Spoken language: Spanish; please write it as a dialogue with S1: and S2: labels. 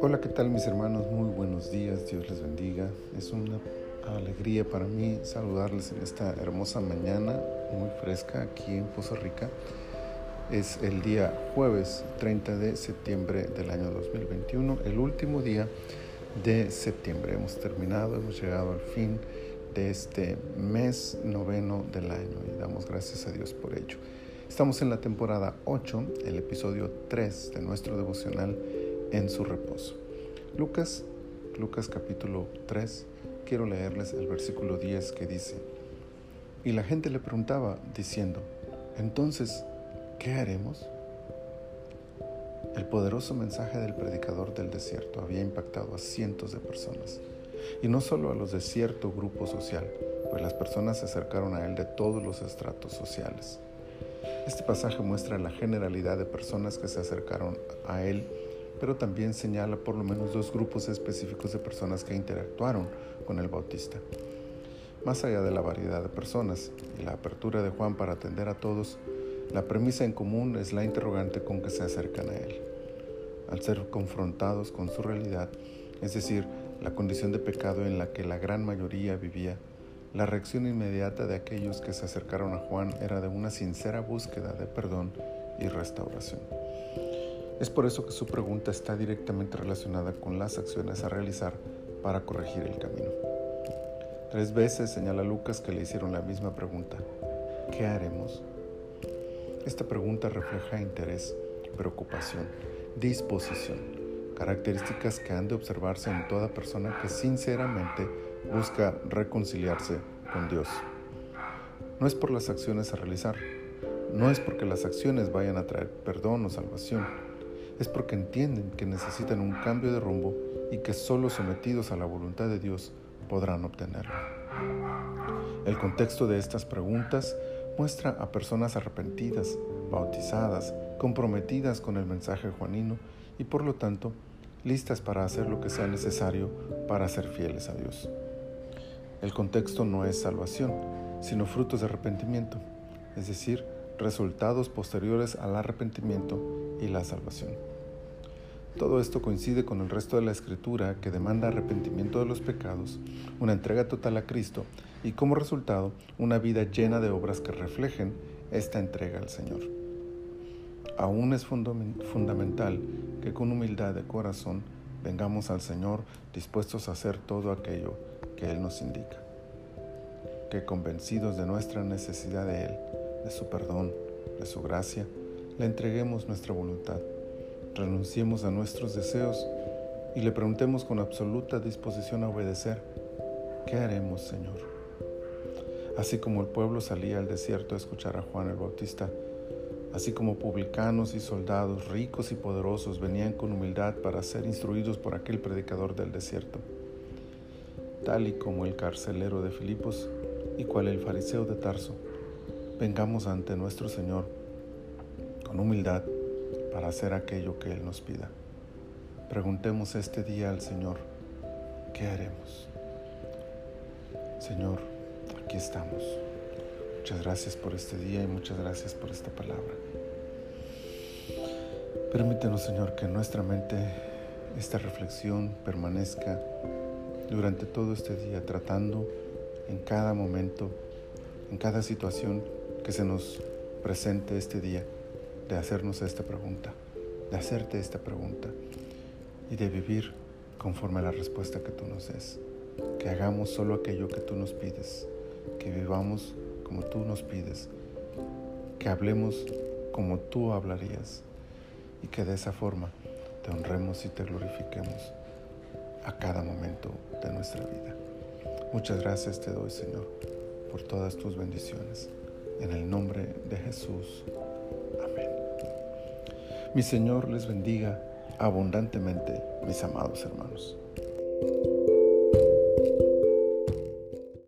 S1: Hola, ¿qué tal mis hermanos? Muy buenos días, Dios les bendiga. Es una alegría para mí saludarles en esta hermosa mañana muy fresca aquí en Poza Rica. Es el día jueves 30 de septiembre del año 2021, el último día de septiembre. Hemos terminado, hemos llegado al fin de este mes noveno del año y damos gracias a Dios por ello. Estamos en la temporada 8, el episodio 3 de nuestro devocional en su reposo. Lucas, Lucas capítulo 3, quiero leerles el versículo 10 que dice, y la gente le preguntaba diciendo, entonces, ¿qué haremos? El poderoso mensaje del predicador del desierto había impactado a cientos de personas, y no solo a los de cierto grupo social, pues las personas se acercaron a él de todos los estratos sociales. Este pasaje muestra la generalidad de personas que se acercaron a él pero también señala por lo menos dos grupos específicos de personas que interactuaron con el Bautista. Más allá de la variedad de personas y la apertura de Juan para atender a todos, la premisa en común es la interrogante con que se acercan a él. Al ser confrontados con su realidad, es decir, la condición de pecado en la que la gran mayoría vivía, la reacción inmediata de aquellos que se acercaron a Juan era de una sincera búsqueda de perdón y restauración. Es por eso que su pregunta está directamente relacionada con las acciones a realizar para corregir el camino. Tres veces señala Lucas que le hicieron la misma pregunta. ¿Qué haremos? Esta pregunta refleja interés, preocupación, disposición, características que han de observarse en toda persona que sinceramente busca reconciliarse con Dios. No es por las acciones a realizar, no es porque las acciones vayan a traer perdón o salvación, es porque entienden que necesitan un cambio de rumbo y que solo sometidos a la voluntad de Dios podrán obtenerlo. El contexto de estas preguntas muestra a personas arrepentidas, bautizadas, comprometidas con el mensaje juanino y por lo tanto listas para hacer lo que sea necesario para ser fieles a Dios. El contexto no es salvación, sino frutos de arrepentimiento, es decir, resultados posteriores al arrepentimiento y la salvación. Todo esto coincide con el resto de la escritura que demanda arrepentimiento de los pecados, una entrega total a Cristo y como resultado una vida llena de obras que reflejen esta entrega al Señor. Aún es fundamental que con humildad de corazón vengamos al Señor dispuestos a hacer todo aquello que Él nos indica. Que convencidos de nuestra necesidad de Él, de su perdón, de su gracia, le entreguemos nuestra voluntad, renunciemos a nuestros deseos y le preguntemos con absoluta disposición a obedecer, ¿qué haremos, Señor? Así como el pueblo salía al desierto a escuchar a Juan el Bautista, así como publicanos y soldados ricos y poderosos venían con humildad para ser instruidos por aquel predicador del desierto, tal y como el carcelero de Filipos y cual el fariseo de Tarso, vengamos ante nuestro Señor con humildad para hacer aquello que Él nos pida. Preguntemos este día al Señor, ¿qué haremos? Señor, aquí estamos. Muchas gracias por este día y muchas gracias por esta palabra. Permítenos, Señor, que en nuestra mente esta reflexión permanezca durante todo este día, tratando en cada momento, en cada situación que se nos presente este día, de hacernos esta pregunta, de hacerte esta pregunta y de vivir conforme a la respuesta que tú nos des. Que hagamos solo aquello que tú nos pides, que vivamos como tú nos pides, que hablemos como tú hablarías y que de esa forma te honremos y te glorifiquemos a cada momento de nuestra vida. Muchas gracias te doy, Señor, por todas tus bendiciones. En el nombre de Jesús. Amén. Mi Señor les bendiga abundantemente, mis amados hermanos.